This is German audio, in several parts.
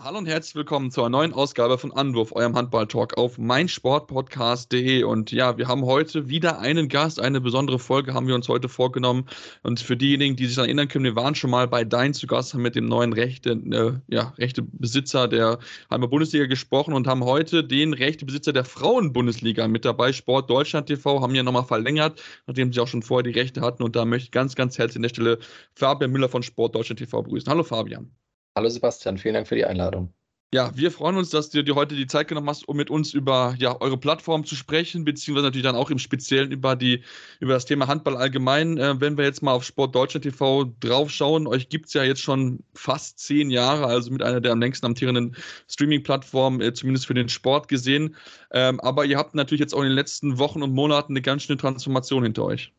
Hallo und herzlich willkommen zu einer neuen Ausgabe von Anwurf, eurem Handball-Talk auf meinsportpodcast.de. Und ja, wir haben heute wieder einen Gast, eine besondere Folge haben wir uns heute vorgenommen. Und für diejenigen, die sich daran erinnern können, wir waren schon mal bei Dein zu Gast, haben mit dem neuen Rechte, äh, ja, Rechtebesitzer der Heimer Bundesliga gesprochen und haben heute den Rechtebesitzer der Frauenbundesliga mit dabei, Sport Deutschland TV, haben ja nochmal verlängert, nachdem sie auch schon vorher die Rechte hatten. Und da möchte ich ganz, ganz herzlich an der Stelle Fabian Müller von Sport Deutschland TV begrüßen. Hallo Fabian. Hallo Sebastian, vielen Dank für die Einladung. Ja, wir freuen uns, dass du dir heute die Zeit genommen hast, um mit uns über ja, eure Plattform zu sprechen, beziehungsweise natürlich dann auch im Speziellen über, die, über das Thema Handball allgemein. Äh, wenn wir jetzt mal auf Sport Deutschland TV draufschauen, euch gibt es ja jetzt schon fast zehn Jahre, also mit einer der am längsten amtierenden Streaming-Plattformen, äh, zumindest für den Sport gesehen. Ähm, aber ihr habt natürlich jetzt auch in den letzten Wochen und Monaten eine ganz schöne Transformation hinter euch.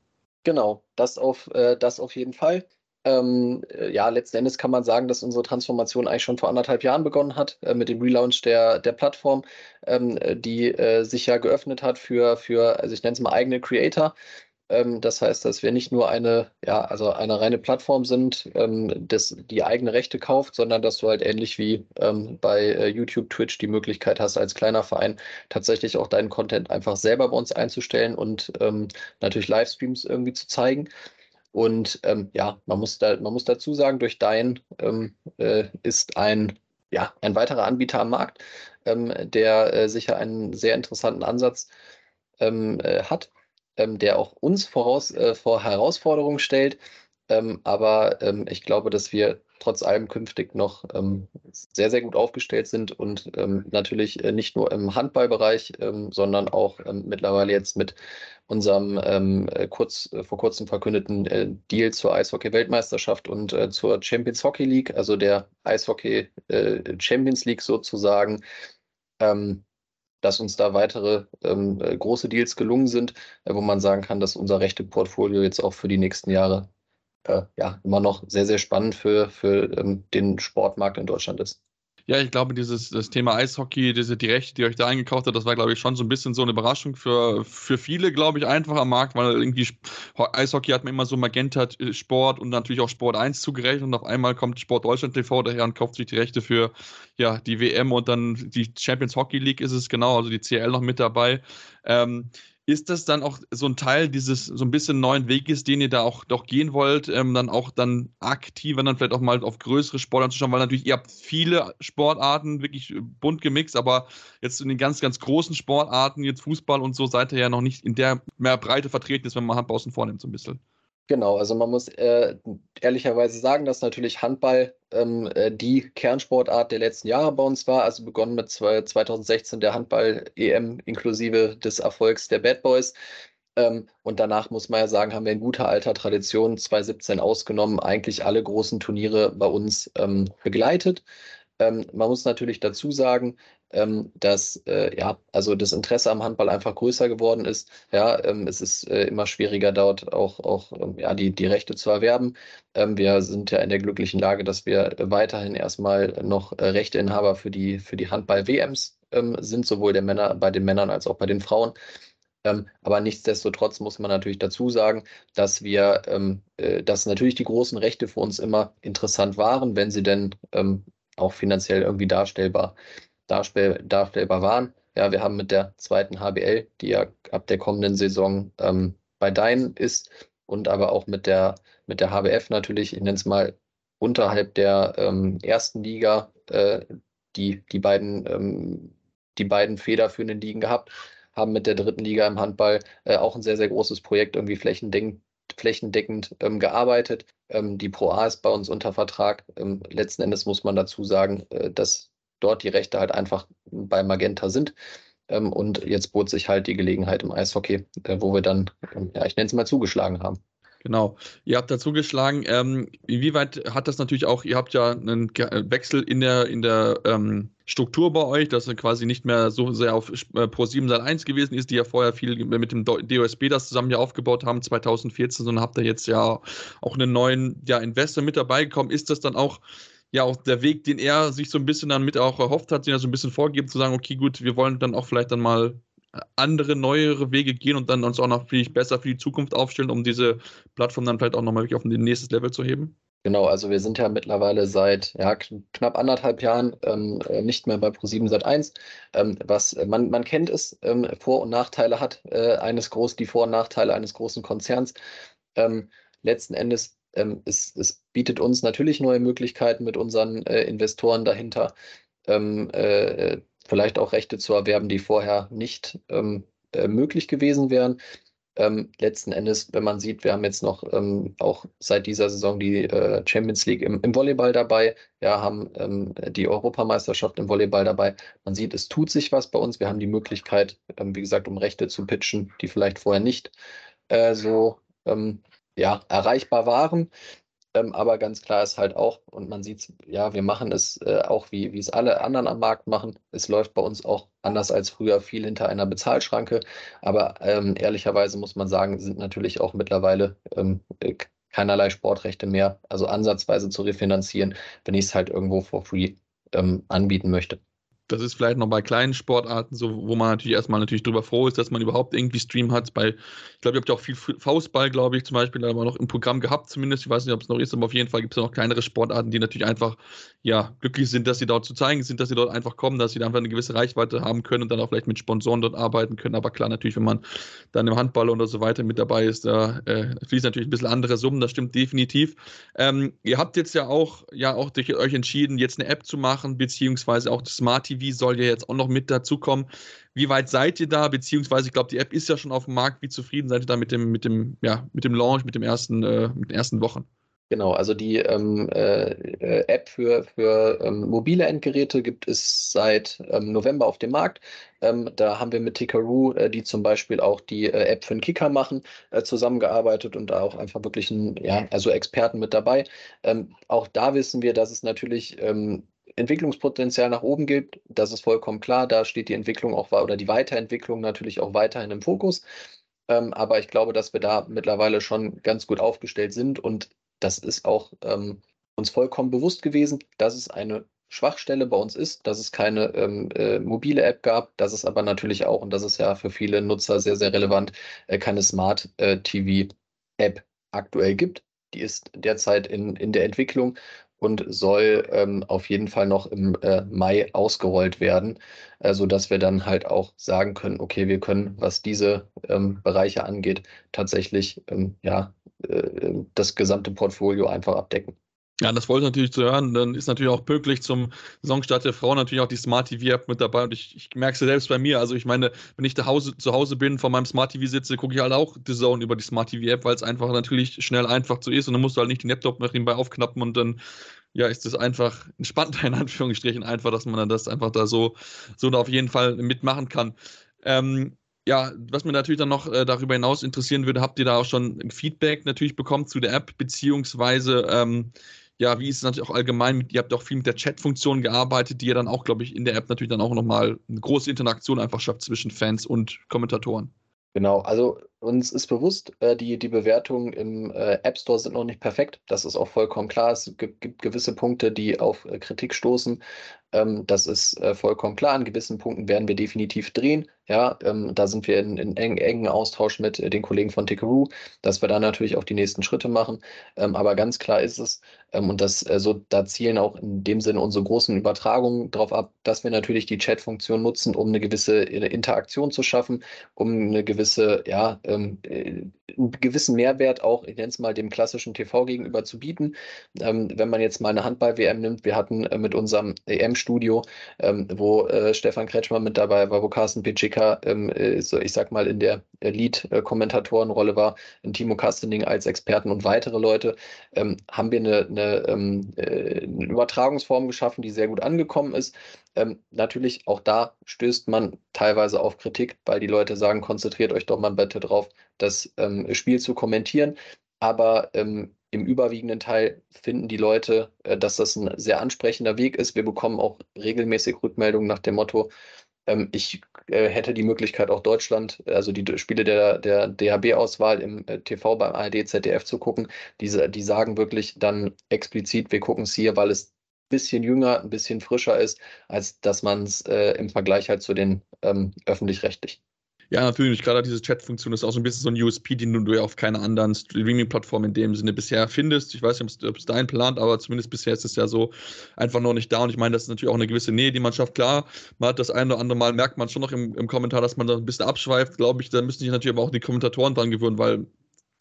Genau, das auf, äh, das auf jeden Fall. Ähm, äh, ja, letzten Endes kann man sagen, dass unsere Transformation eigentlich schon vor anderthalb Jahren begonnen hat, äh, mit dem Relaunch der, der Plattform, ähm, äh, die äh, sich ja geöffnet hat für, für also ich nenne es mal eigene Creator. Ähm, das heißt, dass wir nicht nur eine, ja, also eine reine Plattform sind, ähm, das, die eigene Rechte kauft, sondern dass du halt ähnlich wie ähm, bei äh, YouTube, Twitch die Möglichkeit hast, als kleiner Verein tatsächlich auch deinen Content einfach selber bei uns einzustellen und ähm, natürlich Livestreams irgendwie zu zeigen. Und ähm, ja, man muss, da, man muss dazu sagen, durch Dein ähm, äh, ist ein, ja, ein weiterer Anbieter am Markt, ähm, der äh, sicher einen sehr interessanten Ansatz ähm, äh, hat, ähm, der auch uns voraus, äh, vor Herausforderungen stellt. Ähm, aber ich glaube, dass wir trotz allem künftig noch ähm, sehr, sehr gut aufgestellt sind und ähm, natürlich äh, nicht nur im Handballbereich, ähm, sondern auch ähm, mittlerweile jetzt mit unserem ähm, äh, kurz, äh, vor kurzem verkündeten äh, Deal zur Eishockey-Weltmeisterschaft und zur Champions Hockey League, also der Eishockey Champions League sozusagen, ähm, dass uns da weitere große Deals gelungen sind, wo man sagen kann, dass unser rechte Portfolio jetzt auch für die nächsten Jahre äh, ja, immer noch sehr, sehr spannend für, für ähm, den Sportmarkt in Deutschland ist. Ja, ich glaube, dieses das Thema Eishockey, diese, die Rechte, die euch da eingekauft hat, das war, glaube ich, schon so ein bisschen so eine Überraschung für, für viele, glaube ich, einfach am Markt, weil irgendwie Eishockey hat man immer so Magenta äh, Sport und natürlich auch Sport 1 zugerechnet und auf einmal kommt Sport Deutschland TV daher und kauft sich die Rechte für ja, die WM und dann die Champions Hockey League ist es genau, also die CL noch mit dabei. Ähm, ist das dann auch so ein Teil dieses so ein bisschen neuen Weges, den ihr da auch doch gehen wollt, ähm, dann auch dann aktiver dann vielleicht auch mal auf größere Sportarten zu schauen, weil natürlich ihr habt viele Sportarten wirklich bunt gemixt, aber jetzt in den ganz, ganz großen Sportarten, jetzt Fußball und so, seid ihr ja noch nicht in der mehr Breite vertreten ist, wenn man Handball außen vornimmt so ein bisschen. Genau, also man muss äh, ehrlicherweise sagen, dass natürlich Handball ähm, äh, die Kernsportart der letzten Jahre bei uns war. Also begonnen mit zwei, 2016 der Handball-EM inklusive des Erfolgs der Bad Boys. Ähm, und danach muss man ja sagen, haben wir in guter alter Tradition 2017 ausgenommen, eigentlich alle großen Turniere bei uns ähm, begleitet. Ähm, man muss natürlich dazu sagen, ähm, dass äh, ja, also das Interesse am Handball einfach größer geworden ist. Ja, ähm, es ist äh, immer schwieriger, dort auch, auch ähm, ja, die, die Rechte zu erwerben. Ähm, wir sind ja in der glücklichen Lage, dass wir weiterhin erstmal noch äh, Rechteinhaber für die, für die Handball-WMs ähm, sind, sowohl der Männer, bei den Männern als auch bei den Frauen. Ähm, aber nichtsdestotrotz muss man natürlich dazu sagen, dass wir, ähm, äh, dass natürlich die großen Rechte für uns immer interessant waren, wenn sie denn ähm, auch finanziell irgendwie darstellbar, darstell, darstellbar waren. Ja, wir haben mit der zweiten HBL, die ja ab der kommenden Saison ähm, bei Dein ist, und aber auch mit der, mit der HBF natürlich, ich nenne es mal unterhalb der ähm, ersten Liga, äh, die, die, beiden, ähm, die beiden federführenden Ligen gehabt, haben mit der dritten Liga im Handball äh, auch ein sehr, sehr großes Projekt irgendwie flächendeckend flächendeckend ähm, gearbeitet. Ähm, die Pro A ist bei uns unter Vertrag. Ähm, letzten Endes muss man dazu sagen, äh, dass dort die Rechte halt einfach bei Magenta sind. Ähm, und jetzt bot sich halt die Gelegenheit im Eishockey, äh, wo wir dann, ähm, ja, ich nenne es mal, zugeschlagen haben. Genau. Ihr habt dazu geschlagen. Ähm, inwieweit hat das natürlich auch, ihr habt ja einen Wechsel in der, in der ähm, Struktur bei euch, dass er quasi nicht mehr so sehr auf äh, Pro 7 Sat 1 gewesen ist, die ja vorher viel mit dem DOSB das zusammen ja aufgebaut haben, 2014, sondern habt ihr jetzt ja auch einen neuen ja, Investor mit dabei gekommen. Ist das dann auch ja auch der Weg, den er sich so ein bisschen dann mit auch erhofft hat, den er so ein bisschen vorgegeben, zu sagen, okay, gut, wir wollen dann auch vielleicht dann mal andere, neuere Wege gehen und dann uns auch noch viel besser für die Zukunft aufstellen, um diese Plattform dann vielleicht auch nochmal wirklich auf ein nächstes Level zu heben? Genau, also wir sind ja mittlerweile seit ja, knapp anderthalb Jahren ähm, äh, nicht mehr bei Pro7 Sat1. Ähm, was man, man kennt es, ähm, Vor- und Nachteile hat äh, eines groß, die Vor- und Nachteile eines großen Konzerns. Ähm, letzten Endes ähm, es, es, bietet uns natürlich neue Möglichkeiten mit unseren äh, Investoren dahinter, ähm, äh, vielleicht auch Rechte zu erwerben, die vorher nicht äh, möglich gewesen wären. Ähm, letzten Endes, wenn man sieht, wir haben jetzt noch ähm, auch seit dieser Saison die äh, Champions League im, im, Volleyball dabei, ja, haben ähm, die Europameisterschaft im Volleyball dabei. Man sieht, es tut sich was bei uns. Wir haben die Möglichkeit, ähm, wie gesagt, um Rechte zu pitchen, die vielleicht vorher nicht äh, so ähm, ja, erreichbar waren. Ähm, aber ganz klar ist halt auch, und man sieht ja, wir machen es äh, auch, wie, wie es alle anderen am Markt machen. Es läuft bei uns auch anders als früher viel hinter einer Bezahlschranke. Aber ähm, ehrlicherweise muss man sagen, sind natürlich auch mittlerweile ähm, äh, keinerlei Sportrechte mehr, also ansatzweise zu refinanzieren, wenn ich es halt irgendwo for free ähm, anbieten möchte. Das ist vielleicht noch bei kleinen Sportarten so, wo man natürlich erstmal natürlich drüber froh ist, dass man überhaupt irgendwie Stream hat. Bei, ich glaube, ihr habt ja auch viel Faustball, glaube ich, zum Beispiel, da wir noch im Programm gehabt, zumindest. Ich weiß nicht, ob es noch ist, aber auf jeden Fall gibt es ja noch kleinere Sportarten, die natürlich einfach, ja, glücklich sind, dass sie dort zu zeigen sind, dass sie dort einfach kommen, dass sie einfach eine gewisse Reichweite haben können und dann auch vielleicht mit Sponsoren dort arbeiten können. Aber klar, natürlich, wenn man dann im Handball oder so weiter mit dabei ist, da äh, fließen natürlich ein bisschen andere Summen, das stimmt definitiv. Ähm, ihr habt jetzt ja auch, ja, auch durch euch entschieden, jetzt eine App zu machen, beziehungsweise auch das Smart TV TV soll ja jetzt auch noch mit dazukommen. Wie weit seid ihr da? Beziehungsweise, ich glaube, die App ist ja schon auf dem Markt. Wie zufrieden seid ihr da mit dem, mit dem, ja, mit dem Launch, mit dem ersten, äh, mit den ersten Wochen? Genau, also die ähm, äh, App für, für ähm, mobile Endgeräte gibt es seit ähm, November auf dem Markt. Ähm, da haben wir mit Tikaru, äh, die zum Beispiel auch die äh, App für den Kicker machen, äh, zusammengearbeitet und da auch einfach wirklich ein, ja, also Experten mit dabei. Ähm, auch da wissen wir, dass es natürlich ähm, Entwicklungspotenzial nach oben gibt, das ist vollkommen klar. Da steht die Entwicklung auch oder die Weiterentwicklung natürlich auch weiterhin im Fokus. Ähm, aber ich glaube, dass wir da mittlerweile schon ganz gut aufgestellt sind und das ist auch ähm, uns vollkommen bewusst gewesen, dass es eine Schwachstelle bei uns ist, dass es keine ähm, äh, mobile App gab, dass es aber natürlich auch, und das ist ja für viele Nutzer sehr, sehr relevant, äh, keine Smart äh, TV App aktuell gibt. Die ist derzeit in, in der Entwicklung und soll ähm, auf jeden Fall noch im äh, Mai ausgerollt werden, äh, sodass wir dann halt auch sagen können, okay, wir können, was diese ähm, Bereiche angeht, tatsächlich ähm, ja, äh, das gesamte Portfolio einfach abdecken. Ja, das wollte ich natürlich zu hören. Dann ist natürlich auch pünktlich zum Saisonstart der Frau natürlich auch die Smart TV App mit dabei. Und ich, ich merke es ja selbst bei mir. Also ich meine, wenn ich zu Hause, zu Hause bin, vor meinem Smart TV sitze, gucke ich halt auch die Zone über die Smart TV App, weil es einfach natürlich schnell einfach so ist. Und dann musst du halt nicht den Laptop noch nebenbei aufknappen und dann ja, ist es einfach entspannter in Anführungsstrichen einfach, dass man dann das einfach da so, so da auf jeden Fall mitmachen kann. Ähm, ja, was mir natürlich dann noch äh, darüber hinaus interessieren würde, habt ihr da auch schon Feedback natürlich bekommen zu der App, beziehungsweise ähm, ja, wie ist es natürlich auch allgemein ihr habt auch viel mit der Chat-Funktion gearbeitet, die ja dann auch, glaube ich, in der App natürlich dann auch nochmal eine große Interaktion einfach schafft zwischen Fans und Kommentatoren. Genau, also uns ist bewusst, äh, die, die Bewertungen im äh, App Store sind noch nicht perfekt. Das ist auch vollkommen klar. Es gibt, gibt gewisse Punkte, die auf äh, Kritik stoßen. Ähm, das ist äh, vollkommen klar. An gewissen Punkten werden wir definitiv drehen. Ja, ähm, da sind wir in, in eng, engen Austausch mit äh, den Kollegen von Tickaroo, dass wir da natürlich auch die nächsten Schritte machen. Ähm, aber ganz klar ist es, ähm, und das äh, so, da zielen auch in dem Sinne unsere großen Übertragungen darauf ab, dass wir natürlich die Chat-Funktion nutzen, um eine gewisse Interaktion zu schaffen, um eine gewisse, ja, ähm, äh, einen gewissen Mehrwert auch, ich nenne es mal, dem klassischen TV gegenüber zu bieten. Ähm, wenn man jetzt mal eine Handball-WM nimmt, wir hatten äh, mit unserem EM-Studio, ähm, wo äh, Stefan Kretschmer mit dabei war, wo Carsten Pitschika, ähm, äh, so, ich sag mal, in der Lead-Kommentatorenrolle war, in Timo Kastening als Experten und weitere Leute, ähm, haben wir eine, eine, ähm, äh, eine, Übertragungsform geschaffen, die sehr gut angekommen ist. Ähm, natürlich, auch da stößt man teilweise auf Kritik, weil die Leute sagen, konzentriert euch doch mal bitte drauf, das ähm, Spiel zu kommentieren. Aber ähm, im überwiegenden Teil finden die Leute, äh, dass das ein sehr ansprechender Weg ist. Wir bekommen auch regelmäßig Rückmeldungen nach dem Motto, ähm, ich äh, hätte die Möglichkeit, auch Deutschland, also die Spiele der, der DHB-Auswahl im äh, TV beim ARD, ZDF zu gucken. Diese, die sagen wirklich dann explizit, wir gucken es hier, weil es bisschen jünger, ein bisschen frischer ist, als dass man es äh, im Vergleich halt zu den ähm, öffentlich-rechtlichen Ja, natürlich. Gerade diese Chat-Funktion ist auch so ein bisschen so ein USP, den du ja auf keiner anderen Streaming-Plattform in dem Sinne bisher findest. Ich weiß nicht, ob es dein plant, aber zumindest bisher ist es ja so einfach noch nicht da. Und ich meine, das ist natürlich auch eine gewisse Nähe, die man schafft. Klar, man hat das eine oder andere Mal, merkt man schon noch im, im Kommentar, dass man da ein bisschen abschweift. Glaube ich, da müssen sich natürlich aber auch die Kommentatoren dran gewöhnen, weil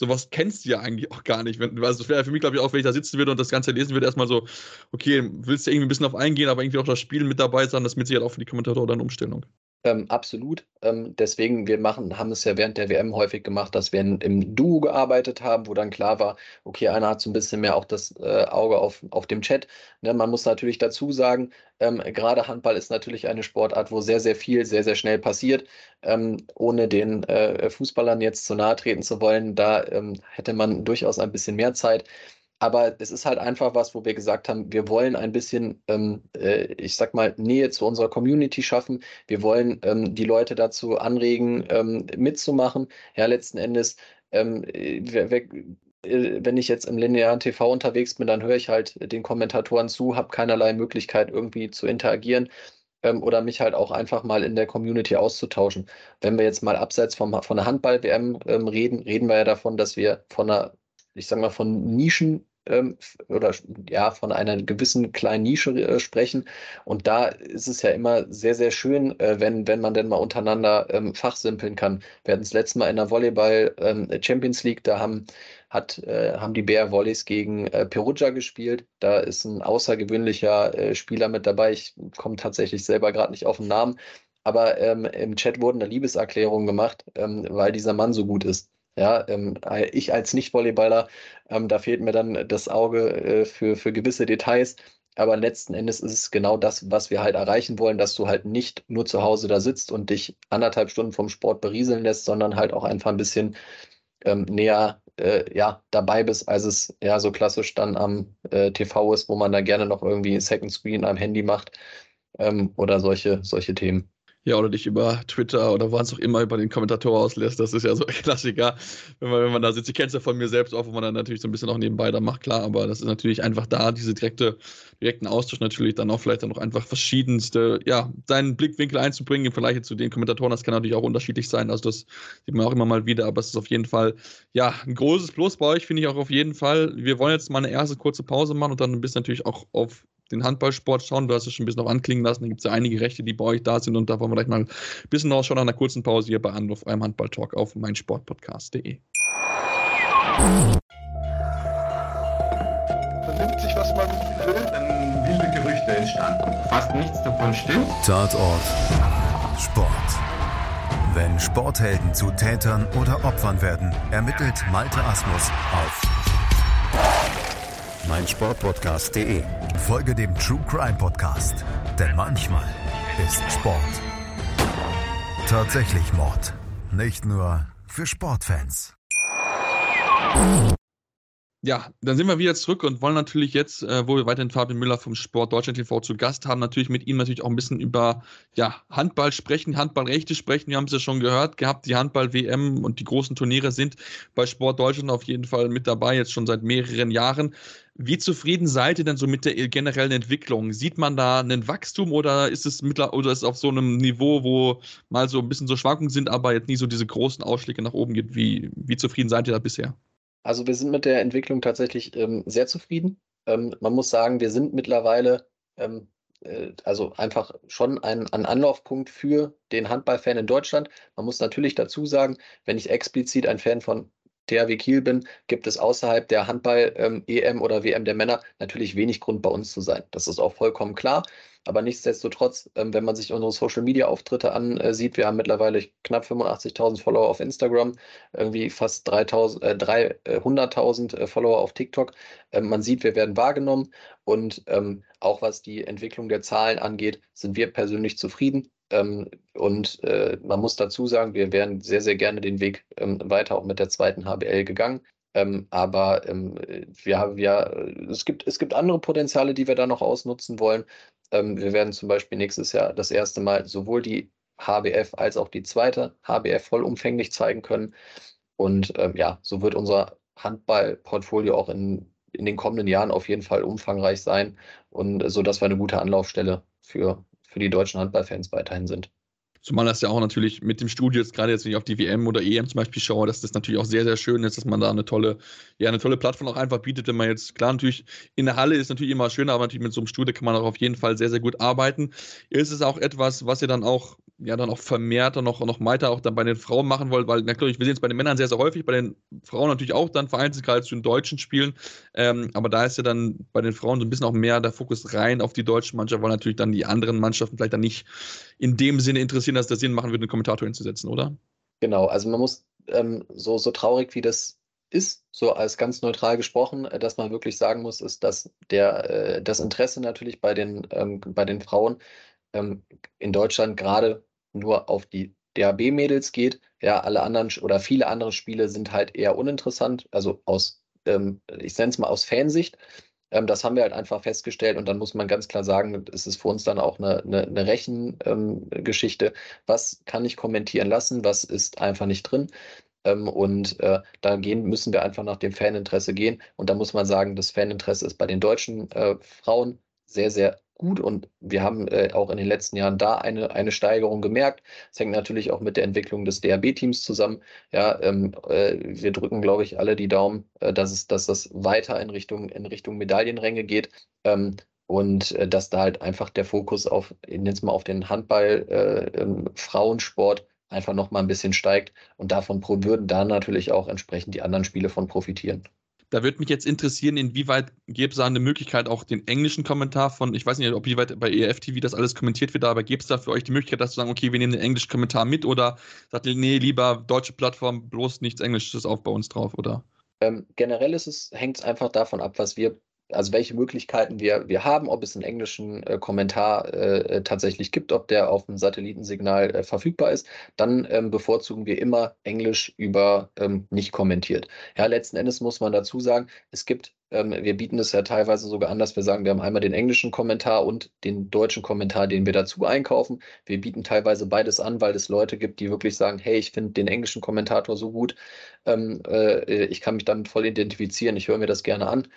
sowas kennst du ja eigentlich auch gar nicht. Wenn, also wäre für mich, glaube ich, auch, wenn ich da sitzen würde und das Ganze lesen würde, erstmal so, okay, willst du irgendwie ein bisschen auf eingehen, aber irgendwie auch das Spiel mit dabei sein, das mit Sicherheit auch für die Kommentatoren dann Umstellung. Ähm, absolut. Ähm, deswegen, wir machen, haben es ja während der WM häufig gemacht, dass wir in, im Duo gearbeitet haben, wo dann klar war, okay, einer hat so ein bisschen mehr auch das äh, Auge auf, auf dem Chat. Ne, man muss natürlich dazu sagen, ähm, gerade Handball ist natürlich eine Sportart, wo sehr, sehr viel, sehr, sehr schnell passiert. Ähm, ohne den äh, Fußballern jetzt zu nahe treten zu wollen, da ähm, hätte man durchaus ein bisschen mehr Zeit. Aber es ist halt einfach was, wo wir gesagt haben, wir wollen ein bisschen, ähm, äh, ich sag mal, Nähe zu unserer Community schaffen. Wir wollen ähm, die Leute dazu anregen, ähm, mitzumachen. Ja, letzten Endes, ähm, äh, äh, wenn ich jetzt im linearen TV unterwegs bin, dann höre ich halt den Kommentatoren zu, habe keinerlei Möglichkeit irgendwie zu interagieren ähm, oder mich halt auch einfach mal in der Community auszutauschen. Wenn wir jetzt mal abseits vom, von der Handball-WM ähm, reden, reden wir ja davon, dass wir von einer ich sage mal, von Nischen ähm, oder ja, von einer gewissen kleinen Nische äh, sprechen. Und da ist es ja immer sehr, sehr schön, äh, wenn, wenn man denn mal untereinander ähm, fachsimpeln kann. Wir hatten das letzte Mal in der Volleyball ähm, Champions League, da haben hat, äh, haben die Bär Volleys gegen äh, Perugia gespielt. Da ist ein außergewöhnlicher äh, Spieler mit dabei. Ich komme tatsächlich selber gerade nicht auf den Namen. Aber ähm, im Chat wurden da Liebeserklärungen gemacht, ähm, weil dieser Mann so gut ist. Ja, ähm, ich als Nicht-Volleyballer, ähm, da fehlt mir dann das Auge äh, für, für gewisse Details. Aber letzten Endes ist es genau das, was wir halt erreichen wollen, dass du halt nicht nur zu Hause da sitzt und dich anderthalb Stunden vom Sport berieseln lässt, sondern halt auch einfach ein bisschen ähm, näher äh, ja, dabei bist, als es ja so klassisch dann am äh, TV ist, wo man da gerne noch irgendwie Second Screen am Handy macht ähm, oder solche, solche Themen. Ja, oder dich über Twitter oder was auch immer über den Kommentator auslässt. Das ist ja so ein Klassiker, wenn man, wenn man da sitzt. Ich kenne es ja von mir selbst auch, wo man dann natürlich so ein bisschen auch nebenbei da macht, klar, aber das ist natürlich einfach da, diese direkte, direkten Austausch natürlich dann auch vielleicht dann noch einfach verschiedenste, ja, seinen Blickwinkel einzubringen im Vergleich zu den Kommentatoren. Das kann natürlich auch unterschiedlich sein. Also das sieht man auch immer mal wieder, aber es ist auf jeden Fall, ja, ein großes Plus bei euch, finde ich auch auf jeden Fall. Wir wollen jetzt mal eine erste kurze Pause machen und dann ein bisschen natürlich auch auf den Handballsport schauen. Du hast es schon ein bisschen noch anklingen lassen. Da gibt es ja einige Rechte, die bei euch da sind. Und da wollen wir gleich mal ein bisschen ausschauen nach einer kurzen Pause hier bei Anruf eurem Handballtalk auf meinsportpodcast.de. Vernimmt sich, was man will, dann wilde Gerüchte entstanden. Fast nichts davon stimmt. Tatort. Sport. Wenn Sporthelden zu Tätern oder Opfern werden, ermittelt Malte Asmus auf meinsportpodcast.de. Folge dem True Crime Podcast, denn manchmal ist Sport tatsächlich Mord. Nicht nur für Sportfans. Ja, dann sind wir wieder zurück und wollen natürlich jetzt, äh, wo wir weiterhin Fabian Müller vom Sport Deutschland TV zu Gast haben, natürlich mit ihm natürlich auch ein bisschen über ja, Handball sprechen, Handballrechte sprechen. Wir haben es ja schon gehört gehabt, die Handball-WM und die großen Turniere sind bei Sport Deutschland auf jeden Fall mit dabei, jetzt schon seit mehreren Jahren. Wie zufrieden seid ihr denn so mit der generellen Entwicklung? Sieht man da einen Wachstum oder ist es mittler oder ist es auf so einem Niveau, wo mal so ein bisschen so Schwankungen sind, aber jetzt nie so diese großen Ausschläge nach oben geht? Wie, wie zufrieden seid ihr da bisher? Also wir sind mit der Entwicklung tatsächlich ähm, sehr zufrieden. Ähm, man muss sagen, wir sind mittlerweile ähm, äh, also einfach schon ein, ein Anlaufpunkt für den Handballfan in Deutschland. Man muss natürlich dazu sagen, wenn ich explizit ein Fan von THW Kiel bin, gibt es außerhalb der Handball-EM ähm, oder WM der Männer natürlich wenig Grund bei uns zu sein. Das ist auch vollkommen klar. Aber nichtsdestotrotz, ähm, wenn man sich unsere Social-Media-Auftritte ansieht, wir haben mittlerweile knapp 85.000 Follower auf Instagram, irgendwie fast 300.000 äh, äh, Follower auf TikTok. Ähm, man sieht, wir werden wahrgenommen und auch was die Entwicklung der Zahlen angeht, sind wir persönlich zufrieden. Ähm, und äh, man muss dazu sagen, wir wären sehr, sehr gerne den Weg ähm, weiter auch mit der zweiten HBL gegangen. Ähm, aber wir haben ja, es gibt, es gibt andere Potenziale, die wir da noch ausnutzen wollen. Wir werden zum Beispiel nächstes Jahr das erste Mal sowohl die HBF als auch die zweite HBF vollumfänglich zeigen können. Und ja, so wird unser Handballportfolio auch in, in den kommenden Jahren auf jeden Fall umfangreich sein und so, dass wir eine gute Anlaufstelle für für die deutschen Handballfans weiterhin sind. Zumal das ja auch natürlich mit dem Studio jetzt gerade jetzt, wenn ich auf die WM oder EM zum Beispiel schaue, dass das natürlich auch sehr, sehr schön ist, dass man da eine tolle, ja, eine tolle Plattform auch einfach bietet, wenn man jetzt, klar, natürlich in der Halle ist natürlich immer schöner, aber natürlich mit so einem Studio kann man auch auf jeden Fall sehr, sehr gut arbeiten. Ist es auch etwas, was ihr dann auch, ja, dann auch vermehrt und noch, noch weiter auch dann bei den Frauen machen wollt, weil, natürlich, wir sehen es bei den Männern sehr, sehr häufig, bei den Frauen natürlich auch dann vereinzelt, gerade zu den deutschen Spielen, ähm, aber da ist ja dann bei den Frauen so ein bisschen auch mehr der Fokus rein auf die deutsche Mannschaft, weil natürlich dann die anderen Mannschaften vielleicht dann nicht in dem Sinne interessieren, dass das Sinn machen würde, einen Kommentator hinzusetzen, oder? Genau, also man muss ähm, so, so traurig wie das ist, so als ganz neutral gesprochen, äh, dass man wirklich sagen muss, ist, dass der, äh, das Interesse natürlich bei den, ähm, bei den Frauen ähm, in Deutschland gerade nur auf die DAB-Mädels geht. Ja, alle anderen oder viele andere Spiele sind halt eher uninteressant, also aus, ähm, ich nenne es mal aus Fansicht. Ähm, das haben wir halt einfach festgestellt und dann muss man ganz klar sagen, es ist für uns dann auch eine, eine, eine Rechengeschichte. Ähm, was kann ich kommentieren lassen, was ist einfach nicht drin? Ähm, und äh, da gehen, müssen wir einfach nach dem Faninteresse gehen. Und da muss man sagen, das Faninteresse ist bei den deutschen äh, Frauen sehr, sehr gut und wir haben äh, auch in den letzten Jahren da eine, eine Steigerung gemerkt. Es hängt natürlich auch mit der Entwicklung des DRB-Teams zusammen. Ja, ähm, äh, wir drücken, glaube ich, alle die Daumen, äh, dass, es, dass das weiter in Richtung, in Richtung Medaillenränge geht. Ähm, und äh, dass da halt einfach der Fokus auf, jetzt mal auf den Handball, äh, Frauensport einfach noch mal ein bisschen steigt und davon würden da natürlich auch entsprechend die anderen Spiele von profitieren. Da würde mich jetzt interessieren, inwieweit gäbe es da eine Möglichkeit, auch den englischen Kommentar von, ich weiß nicht, ob wie weit bei EFTV das alles kommentiert wird, aber gäbe es da für euch die Möglichkeit, dass zu sagen, okay, wir nehmen den englischen Kommentar mit oder sagt ihr, nee, lieber deutsche Plattform, bloß nichts Englisches auf bei uns drauf, oder? Ähm, generell ist es, hängt es einfach davon ab, was wir also welche Möglichkeiten wir, wir haben, ob es einen englischen äh, Kommentar äh, äh, tatsächlich gibt, ob der auf dem Satellitensignal äh, verfügbar ist, dann ähm, bevorzugen wir immer Englisch über ähm, nicht kommentiert. Ja, letzten Endes muss man dazu sagen, es gibt, ähm, wir bieten es ja teilweise sogar an, dass wir sagen, wir haben einmal den englischen Kommentar und den deutschen Kommentar, den wir dazu einkaufen. Wir bieten teilweise beides an, weil es Leute gibt, die wirklich sagen, hey, ich finde den englischen Kommentator so gut, ähm, äh, ich kann mich damit voll identifizieren, ich höre mir das gerne an.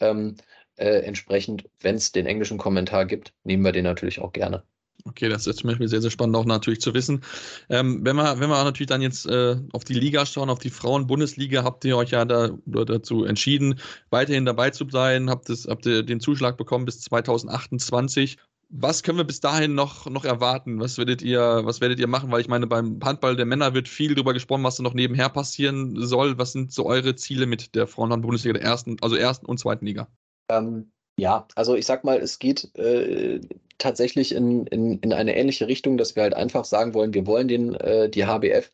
Ähm, äh, entsprechend, wenn es den englischen Kommentar gibt, nehmen wir den natürlich auch gerne. Okay, das ist zum Beispiel sehr, sehr spannend auch natürlich zu wissen. Ähm, wenn, wir, wenn wir natürlich dann jetzt äh, auf die Liga schauen, auf die Frauen-Bundesliga, habt ihr euch ja da, dazu entschieden, weiterhin dabei zu sein, habt, das, habt ihr den Zuschlag bekommen bis 2028. Was können wir bis dahin noch, noch erwarten? Was werdet, ihr, was werdet ihr machen? Weil ich meine, beim Handball der Männer wird viel darüber gesprochen, was da noch nebenher passieren soll. Was sind so eure Ziele mit der Frauenhandball-Bundesliga, der ersten, also ersten und zweiten Liga? Ähm, ja, also ich sag mal, es geht äh, tatsächlich in, in, in eine ähnliche Richtung, dass wir halt einfach sagen wollen, wir wollen den, äh, die HBF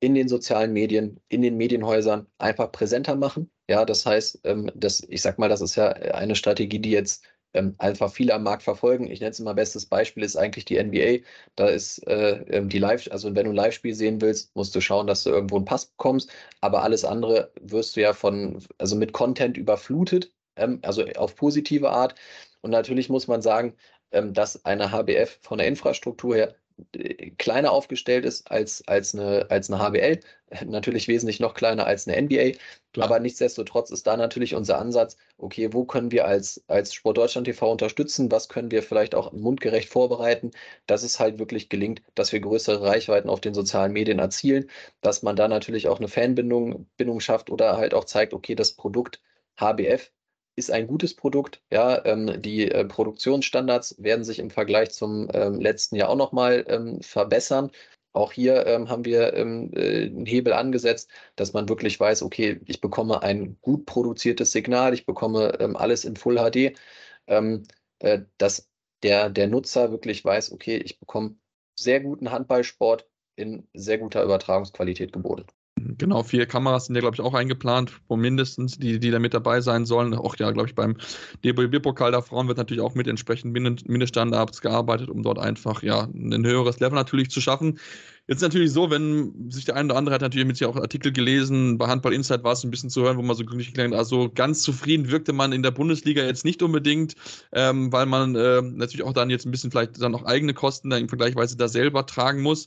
in den sozialen Medien, in den Medienhäusern einfach präsenter machen. Ja, das heißt, ähm, das, ich sag mal, das ist ja eine Strategie, die jetzt ähm, einfach viele am Markt verfolgen. Ich nenne es immer bestes Beispiel ist eigentlich die NBA. Da ist äh, ähm, die Live, also wenn du ein Live-Spiel sehen willst, musst du schauen, dass du irgendwo einen Pass bekommst. Aber alles andere wirst du ja von, also mit Content überflutet ähm, also auf positive Art. Und natürlich muss man sagen, dass eine HBF von der Infrastruktur her äh, kleiner aufgestellt ist als, als, eine, als eine HBL, natürlich wesentlich noch kleiner als eine NBA. Klar. Aber nichtsdestotrotz ist da natürlich unser Ansatz, okay, wo können wir als, als Sport Deutschland TV unterstützen, was können wir vielleicht auch mundgerecht vorbereiten, dass es halt wirklich gelingt, dass wir größere Reichweiten auf den sozialen Medien erzielen, dass man da natürlich auch eine Fanbindung Bindung schafft oder halt auch zeigt, okay, das Produkt HBF ist ein gutes Produkt. Ja, ähm, die äh, Produktionsstandards werden sich im Vergleich zum ähm, letzten Jahr auch nochmal ähm, verbessern. Auch hier ähm, haben wir ähm, äh, einen Hebel angesetzt, dass man wirklich weiß, okay, ich bekomme ein gut produziertes Signal, ich bekomme ähm, alles in Full HD, äh, dass der, der Nutzer wirklich weiß, okay, ich bekomme sehr guten Handballsport in sehr guter Übertragungsqualität geboten. Genau, vier Kameras sind ja, glaube ich, auch eingeplant, wo mindestens, die, die da mit dabei sein sollen. Auch ja, glaube ich, beim DBB-Pokal der Frauen wird natürlich auch mit entsprechenden Mindeststandards gearbeitet, um dort einfach ja ein höheres Level natürlich zu schaffen. Jetzt natürlich so, wenn sich der eine oder andere hat natürlich mit sich auch Artikel gelesen, bei Handball Insight war es ein bisschen zu hören, wo man so glücklich klingt. Also ganz zufrieden wirkte man in der Bundesliga jetzt nicht unbedingt, ähm, weil man äh, natürlich auch dann jetzt ein bisschen vielleicht dann noch eigene Kosten da im Vergleichweise da selber tragen muss.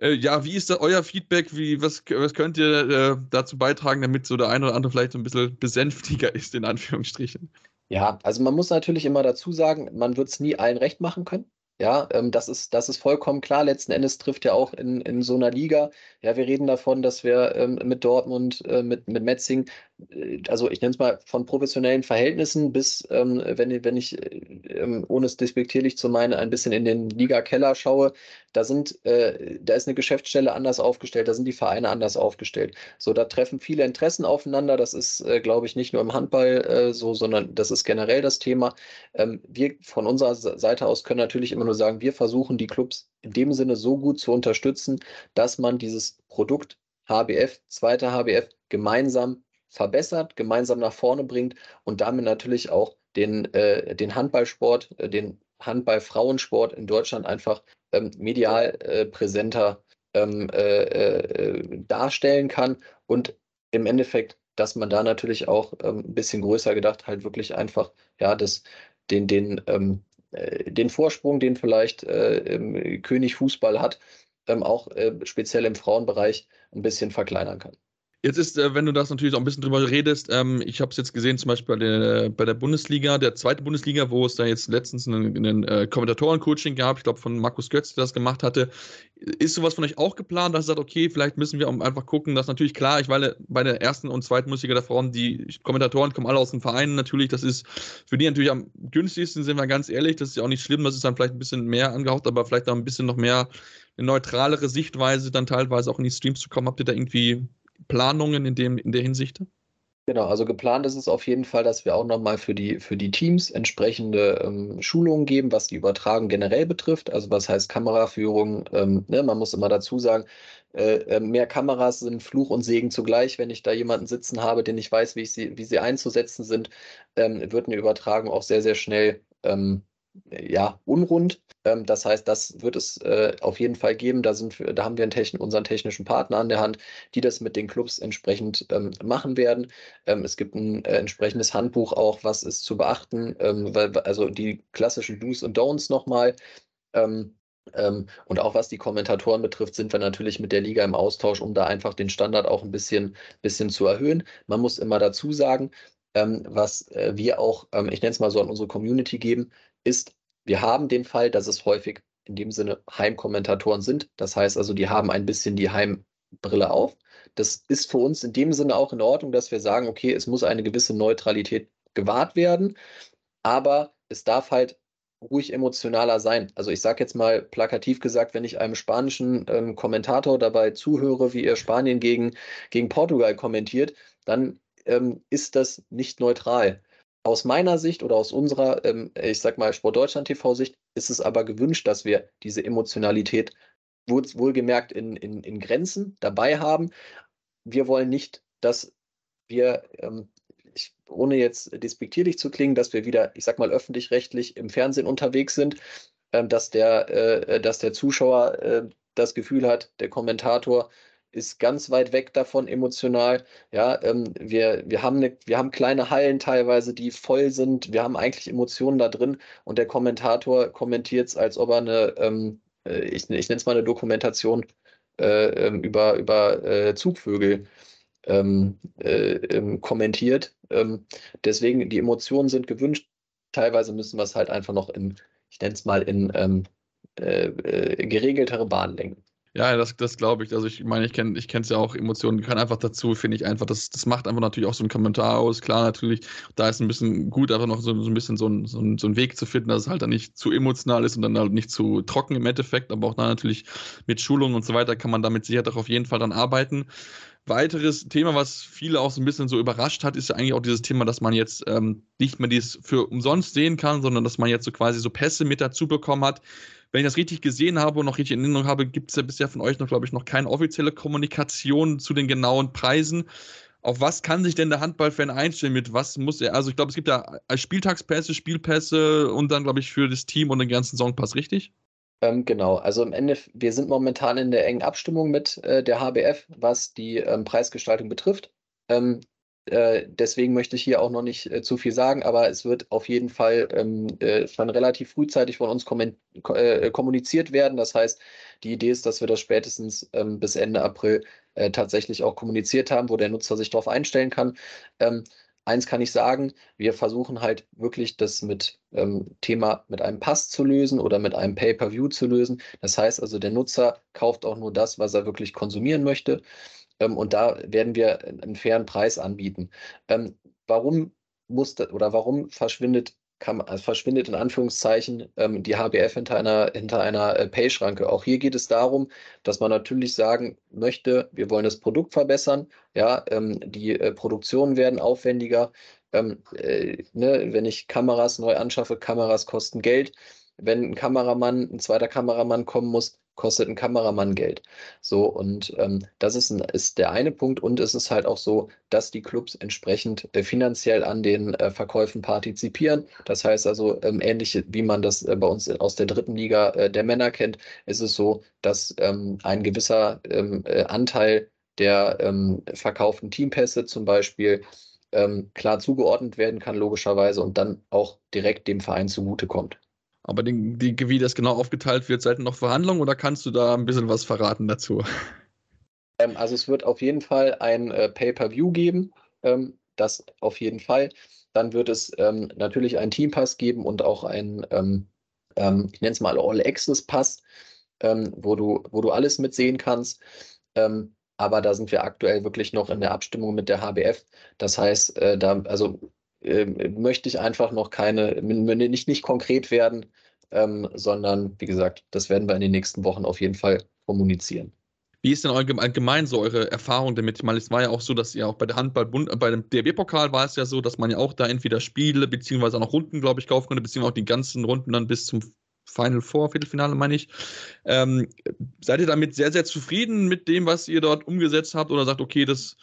Äh, ja, wie ist da euer Feedback? Wie, was, was könnt ihr äh, dazu beitragen, damit so der eine oder andere vielleicht so ein bisschen besänftiger ist, in Anführungsstrichen? Ja, also man muss natürlich immer dazu sagen, man wird es nie allen recht machen können. Ja, ähm, das ist, das ist vollkommen klar. Letzten Endes trifft ja auch in, in so einer Liga. Ja, wir reden davon, dass wir ähm, mit Dortmund, äh, mit, mit Metzing, also ich nenne es mal von professionellen Verhältnissen bis, ähm, wenn, wenn ich, äh, ähm, ohne es despektierlich zu meinen, ein bisschen in den Liga-Keller schaue, da sind, äh, da ist eine Geschäftsstelle anders aufgestellt, da sind die Vereine anders aufgestellt. So, da treffen viele Interessen aufeinander. Das ist, äh, glaube ich, nicht nur im Handball äh, so, sondern das ist generell das Thema. Ähm, wir von unserer Seite aus können natürlich immer nur sagen, wir versuchen die Clubs in dem Sinne so gut zu unterstützen, dass man dieses Produkt HBF, zweiter HBF, gemeinsam verbessert, gemeinsam nach vorne bringt und damit natürlich auch den, äh, den Handballsport, äh, den Handball-Frauensport in Deutschland einfach ähm, medial äh, präsenter ähm, äh, äh, darstellen kann und im Endeffekt, dass man da natürlich auch ähm, ein bisschen größer gedacht halt wirklich einfach ja das den den ähm, äh, den Vorsprung, den vielleicht König Fußball hat, ähm, auch speziell im Frauenbereich ein bisschen verkleinern kann. Jetzt ist, äh, wenn du das natürlich auch ein bisschen drüber redest, ähm, ich habe es jetzt gesehen, zum Beispiel bei der, bei der, Bundesliga, der zweiten Bundesliga, wo es da jetzt letztens einen, einen äh, Kommentatoren-Coaching gab, ich glaube von Markus Götz, der das gemacht hatte. Ist sowas von euch auch geplant, dass ihr sagt, okay, vielleicht müssen wir einfach gucken, dass natürlich klar, ich weil bei der ersten und zweiten Bundesliga der Frauen, die Kommentatoren kommen alle aus den Vereinen natürlich, das ist für die natürlich am günstigsten, sind wir ganz ehrlich, das ist ja auch nicht schlimm, das ist dann vielleicht ein bisschen mehr angehaucht, aber vielleicht auch ein bisschen noch mehr eine neutralere Sichtweise dann teilweise auch in die Streams zu kommen. Habt ihr da irgendwie Planungen in, dem, in der Hinsicht? Genau, also geplant ist es auf jeden Fall, dass wir auch nochmal für die, für die Teams entsprechende ähm, Schulungen geben, was die Übertragung generell betrifft. Also was heißt Kameraführung? Ähm, ne, man muss immer dazu sagen, äh, äh, mehr Kameras sind Fluch und Segen zugleich. Wenn ich da jemanden sitzen habe, den ich weiß, wie, ich sie, wie sie einzusetzen sind, ähm, wird eine Übertragung auch sehr, sehr schnell ähm, ja, unrund. Ähm, das heißt, das wird es äh, auf jeden Fall geben. Da, sind da haben wir Techn unseren technischen Partner an der Hand, die das mit den Clubs entsprechend ähm, machen werden. Ähm, es gibt ein äh, entsprechendes Handbuch auch, was ist zu beachten, ähm, weil, also die klassischen Do's und Don'ts nochmal. Ähm, ähm, und auch was die Kommentatoren betrifft, sind wir natürlich mit der Liga im Austausch, um da einfach den Standard auch ein bisschen, bisschen zu erhöhen. Man muss immer dazu sagen, was äh, wir auch, ich nenne es mal so an unsere Community geben, ist, wir haben den Fall, dass es häufig in dem Sinne Heimkommentatoren sind. Das heißt also, die haben ein bisschen die Heimbrille auf. Das ist für uns in dem Sinne auch in Ordnung, dass wir sagen, okay, es muss eine gewisse Neutralität gewahrt werden, aber es darf halt ruhig emotionaler sein. Also ich sage jetzt mal plakativ gesagt, wenn ich einem spanischen ähm, Kommentator dabei zuhöre, wie er Spanien gegen, gegen Portugal kommentiert, dann ähm, ist das nicht neutral. Aus meiner Sicht oder aus unserer, ähm, ich sag mal, Sportdeutschland TV-Sicht ist es aber gewünscht, dass wir diese Emotionalität wohl, wohlgemerkt in, in, in Grenzen dabei haben. Wir wollen nicht, dass wir, ähm, ich, ohne jetzt despektierlich zu klingen, dass wir wieder, ich sag mal, öffentlich-rechtlich im Fernsehen unterwegs sind, ähm, dass, der, äh, dass der Zuschauer äh, das Gefühl hat, der Kommentator ist ganz weit weg davon emotional. Ja, ähm, wir, wir, haben eine, wir haben kleine Hallen teilweise, die voll sind. Wir haben eigentlich Emotionen da drin und der Kommentator kommentiert es, als ob er eine, ähm, äh, ich, ich nenne es mal eine Dokumentation äh, ähm, über, über äh, Zugvögel ähm, äh, ähm, kommentiert. Ähm, deswegen, die Emotionen sind gewünscht. Teilweise müssen wir es halt einfach noch in, ich nenne es mal, in äh, äh, geregeltere Bahnen lenken. Ja, das, das glaube ich. Also ich meine, ich kenne es ja auch, Emotionen gehören einfach dazu, finde ich einfach. Das, das macht einfach natürlich auch so einen Kommentar aus. Klar, natürlich, da ist ein bisschen gut, einfach noch so, so ein bisschen so ein, so, so ein Weg zu finden, dass es halt dann nicht zu emotional ist und dann halt nicht zu trocken im Endeffekt. Aber auch da natürlich mit Schulungen und so weiter kann man damit sicher doch auf jeden Fall dann arbeiten. Weiteres Thema, was viele auch so ein bisschen so überrascht hat, ist ja eigentlich auch dieses Thema, dass man jetzt ähm, nicht mehr dies für umsonst sehen kann, sondern dass man jetzt so quasi so Pässe mit dazu bekommen hat wenn ich das richtig gesehen habe und noch richtig in Erinnerung habe, gibt es ja bisher von euch noch, glaube ich, noch keine offizielle Kommunikation zu den genauen Preisen. Auf was kann sich denn der Handballfan einstellen? Mit was muss er? Also, ich glaube, es gibt ja Spieltagspässe, Spielpässe und dann, glaube ich, für das Team und den ganzen Songpass, richtig? Ähm, genau, also im Ende, wir sind momentan in der engen Abstimmung mit äh, der HBF, was die ähm, Preisgestaltung betrifft. Ähm, äh, deswegen möchte ich hier auch noch nicht äh, zu viel sagen, aber es wird auf jeden Fall ähm, äh, schon relativ frühzeitig von uns äh, kommuniziert werden. Das heißt, die Idee ist, dass wir das spätestens ähm, bis Ende April äh, tatsächlich auch kommuniziert haben, wo der Nutzer sich darauf einstellen kann. Ähm, eins kann ich sagen, wir versuchen halt wirklich das mit ähm, Thema mit einem Pass zu lösen oder mit einem Pay-per-View zu lösen. Das heißt also, der Nutzer kauft auch nur das, was er wirklich konsumieren möchte. Ähm, und da werden wir einen fairen Preis anbieten. Ähm, warum muss oder warum verschwindet kann, also verschwindet in Anführungszeichen ähm, die HBF hinter einer, hinter einer äh, Pay-Schranke. Auch hier geht es darum, dass man natürlich sagen möchte, wir wollen das Produkt verbessern, ja, ähm, die äh, Produktionen werden aufwendiger. Ähm, äh, ne, wenn ich Kameras neu anschaffe, Kameras kosten Geld. Wenn ein Kameramann, ein zweiter Kameramann kommen muss, kostet ein Kameramann Geld. So, und ähm, das ist, ein, ist der eine Punkt. Und es ist halt auch so, dass die Clubs entsprechend äh, finanziell an den äh, Verkäufen partizipieren. Das heißt also, ähm, ähnlich wie man das äh, bei uns aus der dritten Liga äh, der Männer kennt, ist es so, dass ähm, ein gewisser ähm, äh, Anteil der ähm, verkauften Teampässe zum Beispiel ähm, klar zugeordnet werden kann, logischerweise, und dann auch direkt dem Verein zugutekommt. Aber die, die, wie das genau aufgeteilt wird, seid ihr noch Verhandlungen oder kannst du da ein bisschen was verraten dazu? Ähm, also es wird auf jeden Fall ein äh, Pay-per-View geben, ähm, das auf jeden Fall. Dann wird es ähm, natürlich einen Teampass geben und auch einen, ähm, ähm, ich nenne es mal All-Access-Pass, ähm, wo, du, wo du alles mitsehen kannst. aber da sind wir aktuell wirklich noch in der Abstimmung mit der HBF. Das heißt, äh, da, also äh, möchte ich einfach noch keine, nicht, nicht konkret werden, ähm, sondern wie gesagt, das werden wir in den nächsten Wochen auf jeden Fall kommunizieren. Wie ist denn allgemein so eure Erfahrung damit? Ich meine, es war ja auch so, dass ihr auch bei der Handball-Bund, bei dem DRB-Pokal war es ja so, dass man ja auch da entweder Spiele beziehungsweise auch noch Runden, glaube ich, kaufen konnte, beziehungsweise auch die ganzen Runden dann bis zum Final Four, Viertelfinale meine ich. Ähm, seid ihr damit sehr, sehr zufrieden mit dem, was ihr dort umgesetzt habt oder sagt, okay, das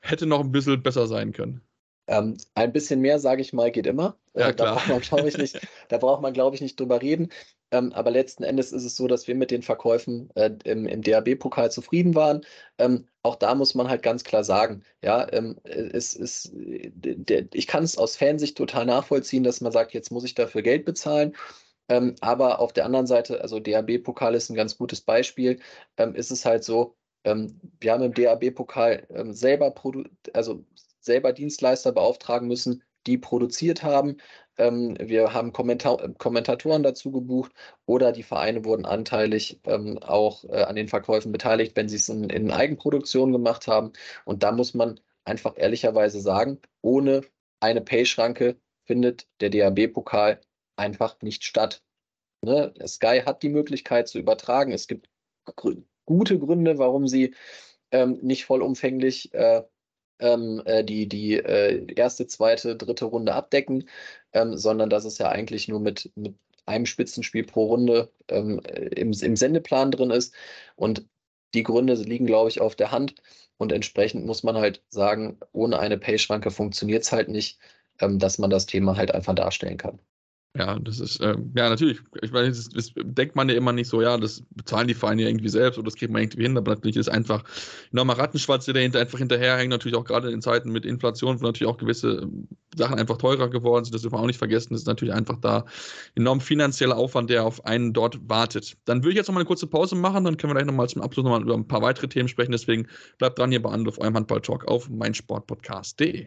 hätte noch ein bisschen besser sein können? Ähm, ein bisschen mehr, sage ich mal, geht immer. Äh, ja, äh, da braucht man, glaube ich, nicht, da braucht man, glaube ich, nicht drüber reden. Ähm, aber letzten Endes ist es so, dass wir mit den Verkäufen äh, im, im DAB-Pokal zufrieden waren. Ähm, auch da muss man halt ganz klar sagen, ja, ähm, es ist, der, ich kann es aus Fansicht total nachvollziehen, dass man sagt, jetzt muss ich dafür Geld bezahlen. Ähm, aber auf der anderen Seite, also DAB-Pokal ist ein ganz gutes Beispiel, ähm, ist es halt so, wir haben im DAB-Pokal selber, also selber Dienstleister beauftragen müssen, die produziert haben. Ähm, wir haben Kommentar Kommentatoren dazu gebucht oder die Vereine wurden anteilig ähm, auch äh, an den Verkäufen beteiligt, wenn sie es in, in Eigenproduktion gemacht haben. Und da muss man einfach ehrlicherweise sagen, ohne eine Pay-Schranke findet der DAB-Pokal einfach nicht statt. Ne? Sky hat die Möglichkeit zu übertragen. Es gibt gr gute Gründe, warum sie ähm, nicht vollumfänglich äh, ähm, äh, die, die äh, erste, zweite, dritte Runde abdecken, ähm, sondern dass es ja eigentlich nur mit, mit einem Spitzenspiel pro Runde ähm, äh, im, im Sendeplan drin ist. Und die Gründe liegen, glaube ich, auf der Hand. Und entsprechend muss man halt sagen, ohne eine Pay-Schranke funktioniert es halt nicht, ähm, dass man das Thema halt einfach darstellen kann. Ja, das ist, äh, ja, natürlich. Ich meine, das, das, denkt man ja immer nicht so, ja, das bezahlen die Vereine irgendwie selbst oder das kriegt man irgendwie hin, aber natürlich ist einfach nochmal Rattenschwarz, der dahinter einfach hinterherhängt, natürlich auch gerade in Zeiten mit Inflation, wo natürlich auch gewisse ähm, Sachen einfach teurer geworden sind, das dürfen wir auch nicht vergessen, das ist natürlich einfach da enorm finanzieller Aufwand, der auf einen dort wartet. Dann würde ich jetzt nochmal eine kurze Pause machen, dann können wir gleich nochmal zum Abschluss nochmal über ein paar weitere Themen sprechen, deswegen bleibt dran hier bei Anruf, eurem Handball-Talk auf meinsportpodcast.de.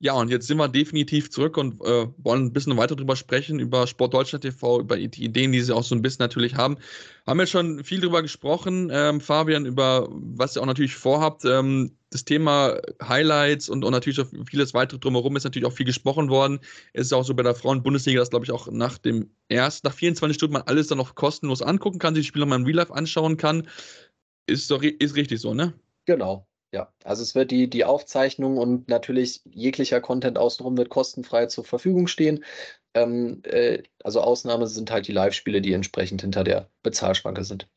Ja, und jetzt sind wir definitiv zurück und äh, wollen ein bisschen weiter drüber sprechen, über Sport Deutschland TV, über die Ideen, die sie auch so ein bisschen natürlich haben. Haben wir schon viel drüber gesprochen, ähm, Fabian, über was ihr auch natürlich vorhabt. Ähm, das Thema Highlights und, und natürlich auch vieles weitere drumherum ist natürlich auch viel gesprochen worden. Es ist auch so bei der Frauen-Bundesliga, dass glaube ich auch nach dem ersten, nach 24 Stunden man alles dann noch kostenlos angucken kann, sich die Spiele nochmal im Real Life anschauen kann. Ist doch ist richtig so, ne? Genau, ja, also es wird die, die Aufzeichnung und natürlich jeglicher Content außenrum wird kostenfrei zur Verfügung stehen. Ähm, äh, also Ausnahme sind halt die Live-Spiele, die entsprechend hinter der Bezahlschranke sind.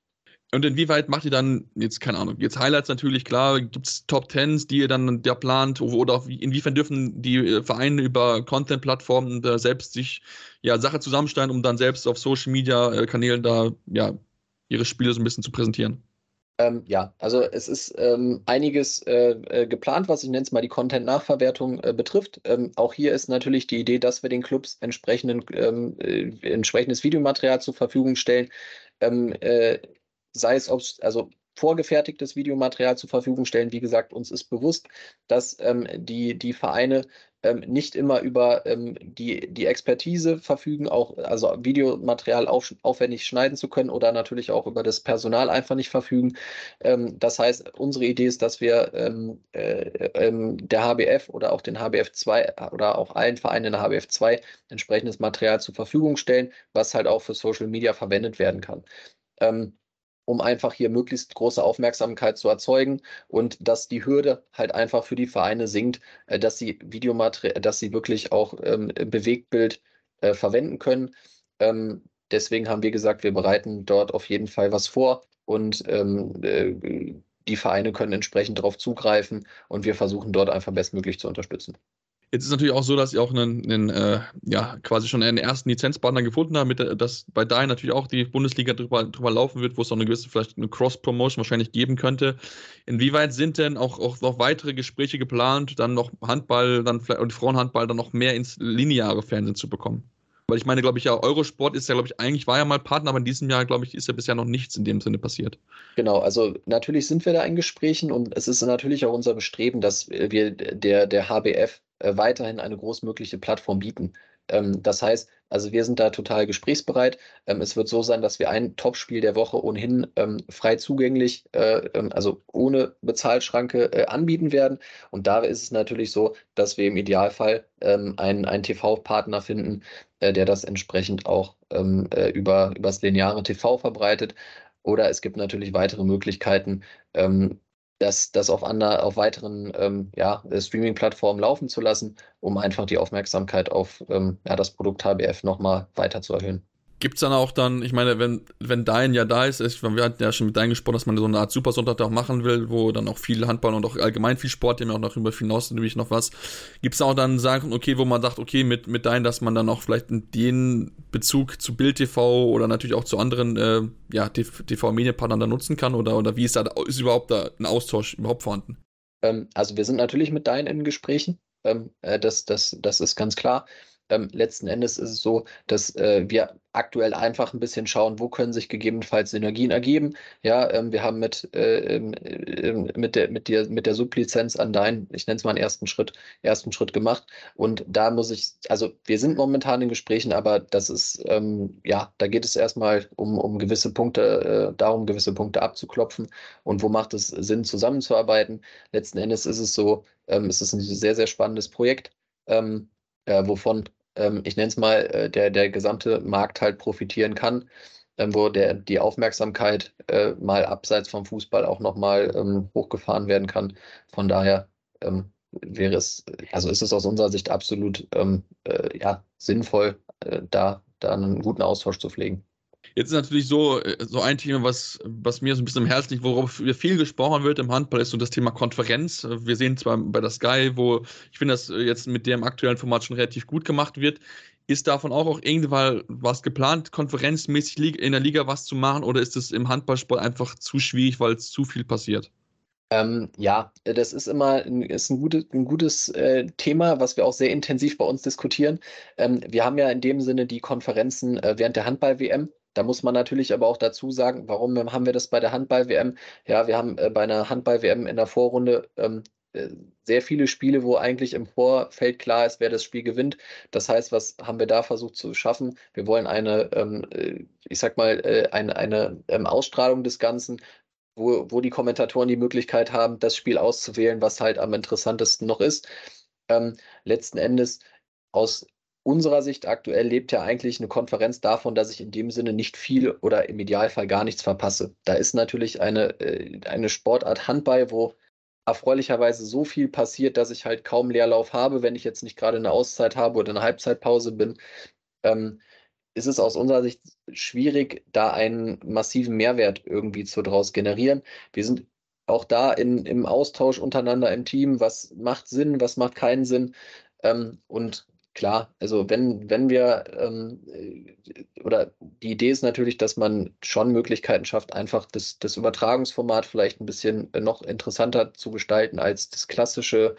Und inwieweit macht ihr dann, jetzt keine Ahnung, jetzt Highlights natürlich, klar, gibt es Top Tens, die ihr dann da plant, oder inwiefern dürfen die äh, Vereine über Content-Plattformen da selbst sich ja Sache zusammenstellen, um dann selbst auf Social Media äh, Kanälen da ja ihre Spiele so ein bisschen zu präsentieren? Ähm, ja, also es ist ähm, einiges äh, äh, geplant, was ich nenne es mal die Content-Nachverwertung äh, betrifft. Ähm, auch hier ist natürlich die Idee, dass wir den Clubs entsprechenden, ähm, äh, entsprechendes Videomaterial zur Verfügung stellen. Ähm, äh, sei es, ob also vorgefertigtes Videomaterial zur Verfügung stellen. Wie gesagt, uns ist bewusst, dass ähm, die, die Vereine ähm, nicht immer über ähm, die, die Expertise verfügen, auch also Videomaterial auf, aufwendig schneiden zu können oder natürlich auch über das Personal einfach nicht verfügen. Ähm, das heißt, unsere Idee ist, dass wir ähm, äh, ähm, der HBF oder auch den HBF 2 oder auch allen Vereinen in der HBF 2 entsprechendes Material zur Verfügung stellen, was halt auch für Social Media verwendet werden kann. Um einfach hier möglichst große Aufmerksamkeit zu erzeugen und dass die Hürde halt einfach für die Vereine sinkt, äh, dass sie Videomaterial, dass sie wirklich auch ähm, Bewegtbild äh, verwenden können. Ähm, deswegen haben wir gesagt, wir bereiten dort auf jeden Fall was vor und ähm, äh, die Vereine können entsprechend darauf zugreifen und wir versuchen dort einfach bestmöglich zu unterstützen. Jetzt ist natürlich auch so, dass ihr auch einen, einen äh, ja, quasi schon einen ersten Lizenzpartner gefunden mit, dass bei Dai natürlich auch die Bundesliga drüber, drüber laufen wird, wo es auch eine gewisse, vielleicht eine Cross-Promotion wahrscheinlich geben könnte. Inwieweit sind denn auch, auch noch weitere Gespräche geplant, dann noch Handball dann und Frauenhandball dann noch mehr ins lineare Fernsehen zu bekommen? Weil ich meine, glaube ich, ja, Eurosport ist ja, glaube ich, eigentlich war ja mal Partner, aber in diesem Jahr, glaube ich, ist ja bisher noch nichts in dem Sinne passiert. Genau, also natürlich sind wir da in Gesprächen und es ist natürlich auch unser Bestreben, dass wir der, der HBF weiterhin eine großmögliche Plattform bieten. Ähm, das heißt, also wir sind da total gesprächsbereit. Ähm, es wird so sein, dass wir ein Topspiel der Woche ohnehin ähm, frei zugänglich, äh, also ohne Bezahlschranke äh, anbieten werden. Und da ist es natürlich so, dass wir im Idealfall einen, einen TV-Partner finden, der das entsprechend auch über, über das lineare TV verbreitet. Oder es gibt natürlich weitere Möglichkeiten, das, das auf, ander, auf weiteren ähm, ja, Streaming-Plattformen laufen zu lassen, um einfach die Aufmerksamkeit auf ähm, ja, das Produkt HBF nochmal weiter zu erhöhen. Gibt es dann auch dann, ich meine, wenn, wenn Dein ja da ist, ist, wir hatten ja schon mit Dein gesprochen, dass man so eine Art Supersonntag auch machen will, wo dann auch viel Handball und auch allgemein viel Sport, dem ja auch noch über hinaus natürlich noch was. Gibt es auch dann Sachen, okay, wo man sagt, okay, mit, mit Dein, dass man dann auch vielleicht den Bezug zu Bild TV oder natürlich auch zu anderen äh, ja, TV-Medienpartnern da nutzen kann? Oder, oder wie ist da, ist überhaupt da ein Austausch überhaupt vorhanden? Ähm, also wir sind natürlich mit Dein in Gesprächen. Ähm, äh, das, das, das ist ganz klar. Ähm, letzten Endes ist es so, dass äh, wir aktuell einfach ein bisschen schauen, wo können sich gegebenenfalls Synergien ergeben. Ja, ähm, wir haben mit, äh, äh, mit, der, mit, der, mit der Sublizenz an dein, ich nenne es mal einen ersten Schritt, ersten Schritt gemacht. Und da muss ich, also wir sind momentan in Gesprächen, aber das ist, ähm, ja, da geht es erstmal um, um gewisse Punkte, äh, darum, gewisse Punkte abzuklopfen und wo macht es Sinn, zusammenzuarbeiten. Letzten Endes ist es so, ähm, es ist ein sehr, sehr spannendes Projekt, ähm, äh, wovon ähm, ich nenne es mal, äh, der, der gesamte Markt halt profitieren kann, ähm, wo der, die Aufmerksamkeit äh, mal abseits vom Fußball auch nochmal ähm, hochgefahren werden kann. Von daher ähm, wäre es, also ist es aus unserer Sicht absolut ähm, äh, ja, sinnvoll, äh, da, da einen guten Austausch zu pflegen. Jetzt ist natürlich so, äh, so ein Thema, was, was mir so ein bisschen im Herzen liegt, worauf viel gesprochen wird im Handball, ist so das Thema Konferenz. Wir sehen zwar bei der Sky, wo ich finde, dass jetzt mit dem aktuellen Format schon relativ gut gemacht wird. Ist davon auch, auch irgendwann was geplant, konferenzmäßig in der Liga was zu machen oder ist es im Handballsport einfach zu schwierig, weil es zu viel passiert? Ähm, ja, das ist immer ein, ist ein, gute, ein gutes äh, Thema, was wir auch sehr intensiv bei uns diskutieren. Ähm, wir haben ja in dem Sinne die Konferenzen äh, während der Handball-WM da muss man natürlich aber auch dazu sagen, warum haben wir das bei der Handball-WM? Ja, wir haben äh, bei einer Handball-WM in der Vorrunde ähm, äh, sehr viele Spiele, wo eigentlich im Vorfeld klar ist, wer das Spiel gewinnt. Das heißt, was haben wir da versucht zu schaffen? Wir wollen eine, ähm, äh, ich sag mal, eine, eine ähm, Ausstrahlung des Ganzen, wo, wo die Kommentatoren die Möglichkeit haben, das Spiel auszuwählen, was halt am interessantesten noch ist. Ähm, letzten Endes aus unserer Sicht aktuell lebt ja eigentlich eine Konferenz davon, dass ich in dem Sinne nicht viel oder im Idealfall gar nichts verpasse. Da ist natürlich eine, äh, eine Sportart Handball, wo erfreulicherweise so viel passiert, dass ich halt kaum Leerlauf habe, wenn ich jetzt nicht gerade eine Auszeit habe oder eine Halbzeitpause bin. Ähm, ist es aus unserer Sicht schwierig, da einen massiven Mehrwert irgendwie zu draus generieren. Wir sind auch da in, im Austausch untereinander im Team, was macht Sinn, was macht keinen Sinn. Ähm, und klar, also wenn, wenn wir, ähm, äh, oder die Idee ist natürlich, dass man schon Möglichkeiten schafft, einfach das, das Übertragungsformat vielleicht ein bisschen äh, noch interessanter zu gestalten als das klassische,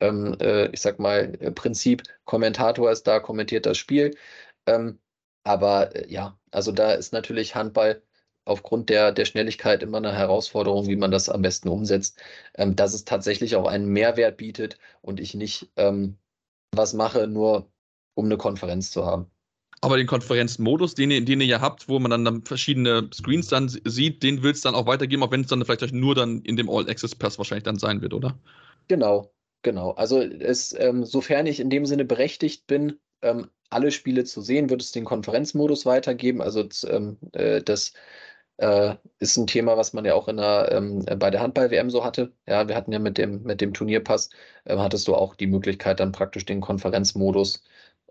ähm, äh, ich sag mal, äh, Prinzip, Kommentator ist da, kommentiert das Spiel. Ähm, aber äh, ja, also da ist natürlich Handball aufgrund der, der Schnelligkeit immer eine Herausforderung, wie man das am besten umsetzt, ähm, dass es tatsächlich auch einen Mehrwert bietet und ich nicht ähm, was mache, nur um eine Konferenz zu haben. Aber den Konferenzmodus, den ihr, den ihr ja habt, wo man dann verschiedene Screens dann sieht, den willst du dann auch weitergeben, auch wenn es dann vielleicht nur dann in dem All-Access-Pass wahrscheinlich dann sein wird, oder? Genau, genau. Also es, ähm, sofern ich in dem Sinne berechtigt bin, ähm, alle Spiele zu sehen, wird es den Konferenzmodus weitergeben. Also ähm, äh, das äh, ist ein Thema, was man ja auch in der, ähm, bei der Handball-WM so hatte. Ja, wir hatten ja mit dem, mit dem Turnierpass, äh, hattest du auch die Möglichkeit, dann praktisch den Konferenzmodus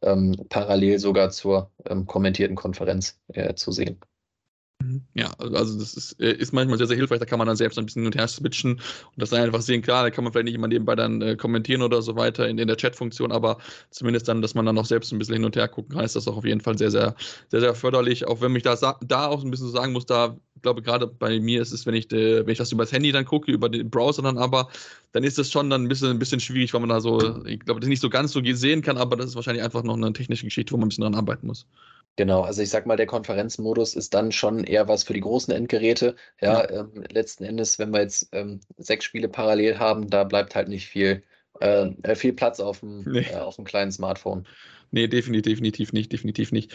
ähm, parallel sogar zur ähm, kommentierten Konferenz äh, zu sehen. Mhm. Ja, also das ist, äh, ist manchmal sehr, sehr hilfreich. Da kann man dann selbst ein bisschen hin und her switchen und das dann einfach sehen. Klar, da kann man vielleicht nicht immer nebenbei dann äh, kommentieren oder so weiter in, in der Chat-Funktion, aber zumindest dann, dass man dann auch selbst ein bisschen hin und her gucken kann, ist das auch auf jeden Fall sehr, sehr, sehr, sehr förderlich. Auch wenn mich da, da auch ein bisschen so sagen muss, da ich glaube gerade bei mir ist es, wenn ich, de, wenn ich das über das Handy dann gucke, über den Browser dann aber, dann ist das schon dann ein bisschen, ein bisschen schwierig, weil man da so, ich glaube, das nicht so ganz so sehen kann, aber das ist wahrscheinlich einfach noch eine technische Geschichte, wo man ein bisschen dran arbeiten muss. Genau, also ich sag mal, der Konferenzmodus ist dann schon eher was für die großen Endgeräte. Ja, ja. Ähm, letzten Endes, wenn wir jetzt ähm, sechs Spiele parallel haben, da bleibt halt nicht viel, äh, äh viel Platz auf dem, nee. äh, auf dem kleinen Smartphone. Nee, definitiv, definitiv nicht, definitiv nicht.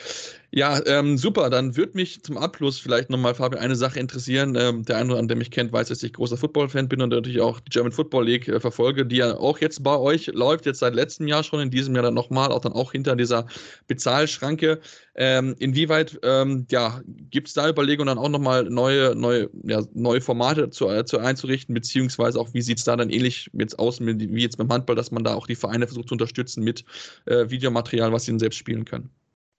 Ja, ähm, super. Dann würde mich zum Abschluss vielleicht nochmal, Fabian, eine Sache interessieren. Ähm, der eine, an der mich kennt, weiß, dass ich großer Football-Fan bin und natürlich auch die German Football League äh, verfolge, die ja auch jetzt bei euch läuft, jetzt seit letztem Jahr schon, in diesem Jahr dann nochmal, auch dann auch hinter dieser Bezahlschranke. Ähm, inwieweit ähm, ja, gibt es da Überlegungen, dann auch nochmal neue, neue, ja, neue Formate zu, äh, zu einzurichten, beziehungsweise auch, wie sieht es da dann ähnlich jetzt aus, wie jetzt beim Handball, dass man da auch die Vereine versucht zu unterstützen mit äh, Videomaterial? Material, was sie selbst spielen können.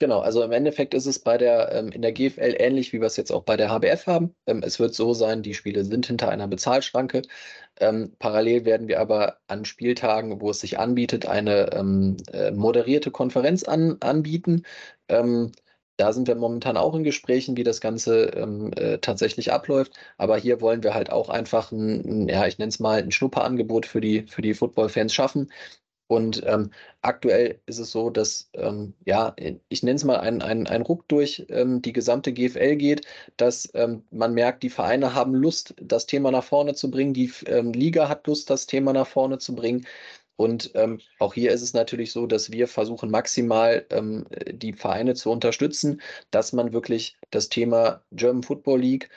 Genau, also im Endeffekt ist es bei der, ähm, in der GFL ähnlich, wie wir es jetzt auch bei der HBF haben. Ähm, es wird so sein, die Spiele sind hinter einer Bezahlschranke. Ähm, parallel werden wir aber an Spieltagen, wo es sich anbietet, eine ähm, äh, moderierte Konferenz an, anbieten. Ähm, da sind wir momentan auch in Gesprächen, wie das Ganze ähm, äh, tatsächlich abläuft. Aber hier wollen wir halt auch einfach ein, ein ja, ich nenne es mal ein Schnupperangebot für die, für die Football-Fans schaffen, und ähm, aktuell ist es so, dass, ähm, ja, ich nenne es mal ein, ein, ein Ruck durch ähm, die gesamte GFL geht, dass ähm, man merkt, die Vereine haben Lust, das Thema nach vorne zu bringen, die ähm, Liga hat Lust, das Thema nach vorne zu bringen. Und ähm, auch hier ist es natürlich so, dass wir versuchen, maximal die Vereine zu unterstützen, dass man wirklich das Thema German Football League,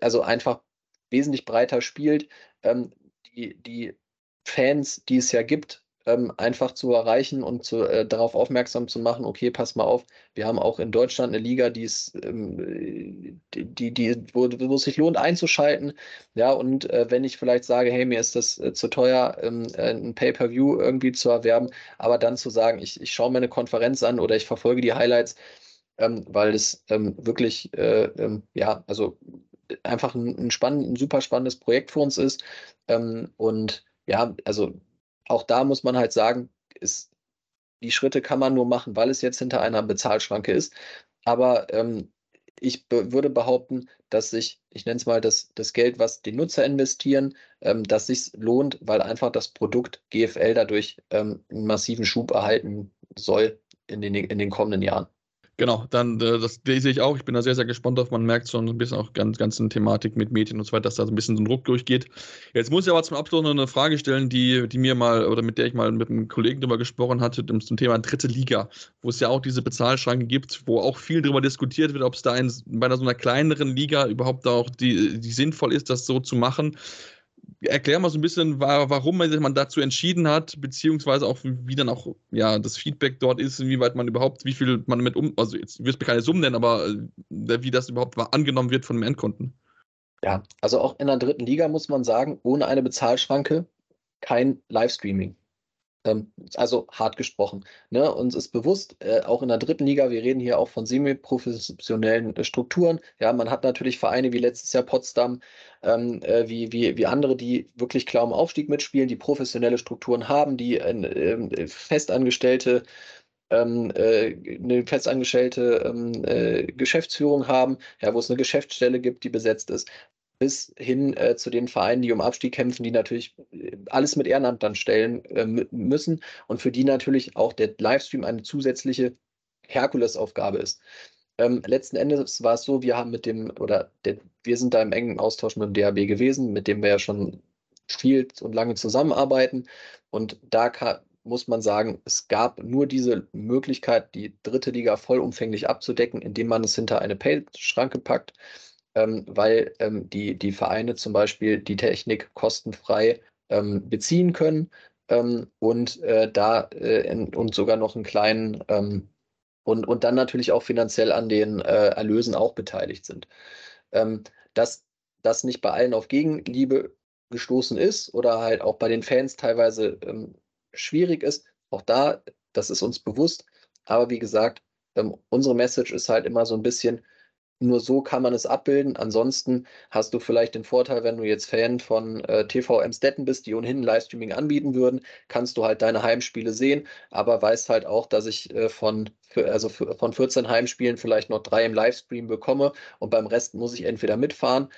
also einfach wesentlich breiter spielt. die, die Fans, die es ja gibt, ähm, einfach zu erreichen und zu, äh, darauf aufmerksam zu machen, okay, pass mal auf, wir haben auch in Deutschland eine Liga, die ist, ähm, die, die, wo, wo es sich lohnt einzuschalten. Ja, und äh, wenn ich vielleicht sage, hey, mir ist das äh, zu teuer, ähm, äh, ein Pay-Per-View irgendwie zu erwerben, aber dann zu sagen, ich, ich schaue mir eine Konferenz an oder ich verfolge die Highlights, ähm, weil es ähm, wirklich, äh, ähm, ja, also einfach ein, ein, spannend, ein super spannendes Projekt für uns ist. und ja, also auch da muss man halt sagen, ist, die Schritte kann man nur machen, weil es jetzt hinter einer Bezahlschranke ist. Aber ähm, ich be würde behaupten, dass sich, ich nenne es mal das, das Geld, was die Nutzer investieren, ähm, dass sich lohnt, weil einfach das Produkt GFL dadurch ähm, einen massiven Schub erhalten soll in den, in den kommenden Jahren. Genau, dann äh, das lese ich auch. Ich bin da sehr, sehr gespannt drauf. Man merkt schon ein bisschen auch ganz ganzen Thematik mit Medien und so weiter, dass da so ein bisschen so ein Druck durchgeht. Jetzt muss ich aber zum Abschluss noch eine Frage stellen, die, die mir mal oder mit der ich mal mit einem Kollegen drüber gesprochen hatte, zum Thema dritte Liga, wo es ja auch diese Bezahlschranke gibt, wo auch viel darüber diskutiert wird, ob es da in, bei so einer kleineren Liga überhaupt auch die, die sinnvoll ist, das so zu machen erklär mal so ein bisschen, warum man dazu entschieden hat, beziehungsweise auch wie dann auch ja das Feedback dort ist, inwieweit man überhaupt, wie viel man damit um, also jetzt wirst du keine Summen nennen, aber äh, wie das überhaupt angenommen wird von dem Endkunden. Ja, also auch in der dritten Liga muss man sagen, ohne eine Bezahlschranke kein Livestreaming. Ähm, also hart gesprochen. Ne? Uns ist bewusst, äh, auch in der dritten Liga, wir reden hier auch von semi-professionellen äh, Strukturen. Ja, man hat natürlich Vereine wie letztes Jahr Potsdam, ähm, äh, wie, wie, wie andere, die wirklich klar um Aufstieg mitspielen, die professionelle Strukturen haben, die äh, festangestellte ähm, äh, eine festangestellte ähm, äh, Geschäftsführung haben, ja, wo es eine Geschäftsstelle gibt, die besetzt ist bis hin äh, zu den Vereinen, die um Abstieg kämpfen, die natürlich äh, alles mit Ehrenamt dann stellen äh, müssen und für die natürlich auch der Livestream eine zusätzliche Herkulesaufgabe ist. Ähm, letzten Endes war es so, wir haben mit dem, oder der, wir sind da im engen Austausch mit dem DAB gewesen, mit dem wir ja schon viel und lange zusammenarbeiten. Und da kann, muss man sagen, es gab nur diese Möglichkeit, die dritte Liga vollumfänglich abzudecken, indem man es hinter eine Pay-Schranke packt ähm, weil ähm, die, die Vereine zum Beispiel die Technik kostenfrei ähm, beziehen können ähm, und äh, da äh, in, und sogar noch einen kleinen ähm, und, und dann natürlich auch finanziell an den äh, Erlösen auch beteiligt sind. Ähm, dass das nicht bei allen auf Gegenliebe gestoßen ist oder halt auch bei den Fans teilweise schwierig ist, auch da, das ist uns bewusst. Aber wie gesagt, unsere Message ist halt immer so ein bisschen, nur so kann man es abbilden. Ansonsten hast du vielleicht den Vorteil, wenn du jetzt Fan von äh, TV Emstetten bist, die ohnehin Livestreaming anbieten würden, kannst du halt deine Heimspiele sehen, aber weißt halt auch, dass ich äh, von, also von 14 Heimspielen vielleicht noch drei im Livestream bekomme und beim Rest muss ich entweder mitfahren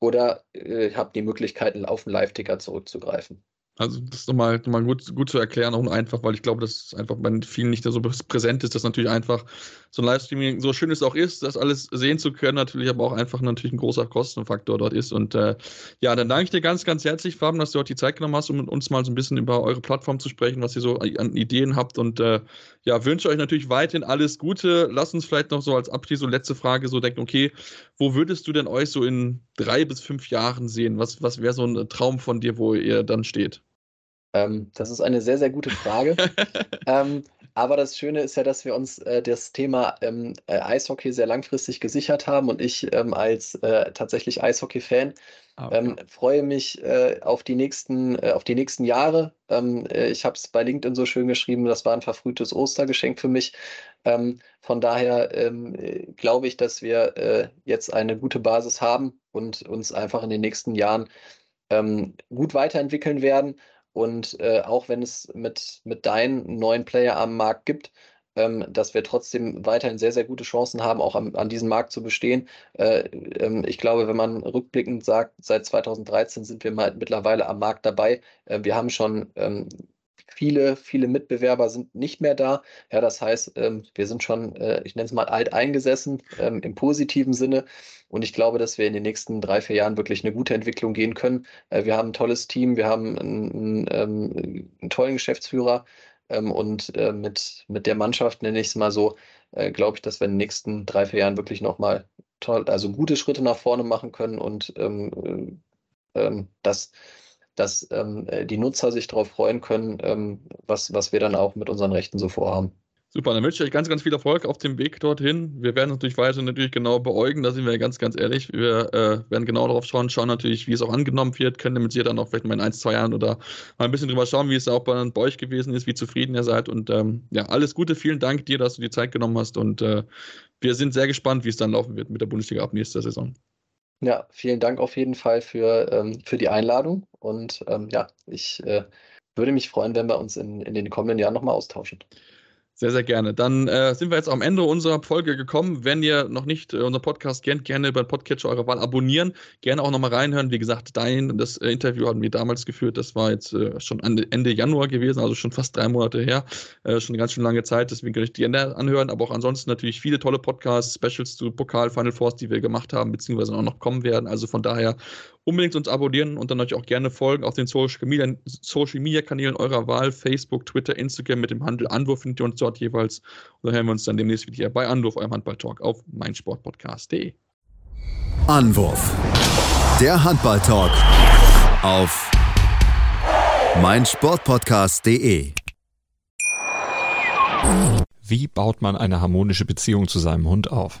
oder äh, habe die Möglichkeit, auf den Live-Ticker zurückzugreifen. Also das ist nochmal, nochmal gut, gut zu erklären und einfach, weil ich glaube, dass es einfach bei vielen nicht so präsent ist, dass natürlich einfach so ein Livestreaming, so schön es auch ist, das alles sehen zu können, natürlich aber auch einfach natürlich ein großer Kostenfaktor dort ist. Und äh, ja, dann danke ich dir ganz, ganz herzlich, Fabian, dass du heute die Zeit genommen hast, um mit uns mal so ein bisschen über eure Plattform zu sprechen, was ihr so an Ideen habt. Und äh, ja, wünsche euch natürlich weiterhin alles Gute. Lass uns vielleicht noch so als Abschluss so letzte Frage so denken, okay, wo würdest du denn euch so in drei bis fünf Jahren sehen? Was, was wäre so ein Traum von dir, wo ihr dann steht? Ähm, das ist eine sehr, sehr gute Frage. ähm, aber das Schöne ist ja, dass wir uns äh, das Thema ähm, äh, Eishockey sehr langfristig gesichert haben und ich ähm, als äh, tatsächlich Eishockey-Fan okay. Ähm, freue mich äh, auf, die nächsten, äh, auf die nächsten Jahre. Ähm, äh, ich habe es bei LinkedIn so schön geschrieben, das war ein verfrühtes Ostergeschenk für mich. von daher glaube ich, dass wir jetzt eine gute Basis haben und uns einfach in den nächsten Jahren gut weiterentwickeln werden und äh, auch wenn es mit, mit deinen neuen Player am Markt gibt, ähm, dass wir trotzdem weiterhin sehr, sehr gute Chancen haben, auch am, an diesem Markt zu bestehen. Äh, ähm, ich glaube, wenn man rückblickend sagt, seit 2013 sind wir mal mittlerweile am Markt dabei. Äh, wir haben schon ähm, viele, viele Mitbewerber sind nicht mehr da. Ja, das heißt, ähm, wir sind schon, äh, ich nenne es mal alt eingesessen, ähm, im positiven Sinne. Und ich glaube, dass wir in den nächsten drei, vier Jahren wirklich eine gute Entwicklung gehen können. Äh, wir haben ein tolles Team, wir haben einen, einen, ähm, einen tollen Geschäftsführer und äh, mit, mit der Mannschaft, nenne ich es mal so, glaube ich, dass wir in den nächsten drei, vier Jahren wirklich nochmal toll, also gute Schritte nach vorne machen können und ähm, ähm, dass, dass ähm, die Nutzer sich darauf freuen können, ähm, was, was wir dann auch mit unseren Rechten so vorhaben. Super, dann wünsche ich euch ganz, ganz viel Erfolg auf dem Weg dorthin. Wir werden natürlich weiter natürlich genau beäugen, da sind wir ganz, ganz ehrlich. Wir äh, werden genau darauf schauen, schauen natürlich, wie es auch angenommen wird, können damit ihr dann auch vielleicht mal in ein, zwei Jahren oder mal ein bisschen drüber schauen, wie es auch bei, bei euch gewesen ist, wie zufrieden ihr seid. Und ähm, ja, alles Gute, vielen Dank dir, dass du die Zeit genommen hast und äh, wir sind sehr gespannt, wie es dann laufen wird mit der Bundesliga ab nächster Saison. Ja, vielen Dank auf jeden Fall für, ähm, für die Einladung und ähm, ja, ich äh, würde mich freuen, wenn wir uns in, in den kommenden Jahren nochmal austauschen. Sehr, sehr gerne. Dann äh, sind wir jetzt am Ende unserer Folge gekommen. Wenn ihr noch nicht äh, unseren Podcast kennt, gerne über den Podcatcher eurer Wahl abonnieren. Gerne auch nochmal reinhören. Wie gesagt, dein, das äh, Interview hatten wir damals geführt. Das war jetzt äh, schon Ende Januar gewesen, also schon fast drei Monate her. Äh, schon eine ganz schön lange Zeit. Deswegen kann ich die anhören. Aber auch ansonsten natürlich viele tolle Podcasts, Specials zu Pokal, Final Force, die wir gemacht haben, beziehungsweise auch noch kommen werden. Also von daher unbedingt uns abonnieren und dann euch auch gerne folgen auf den Social Media, Social Media Kanälen eurer Wahl, Facebook, Twitter, Instagram mit dem Handel Anwurf findet ihr uns dort jeweils. Und dann hören wir uns dann demnächst wieder bei Anwurf, eurem Handball-Talk auf meinsportpodcast.de. Anwurf. Der Handball-Talk auf meinsportpodcast.de. Wie baut man eine harmonische Beziehung zu seinem Hund auf?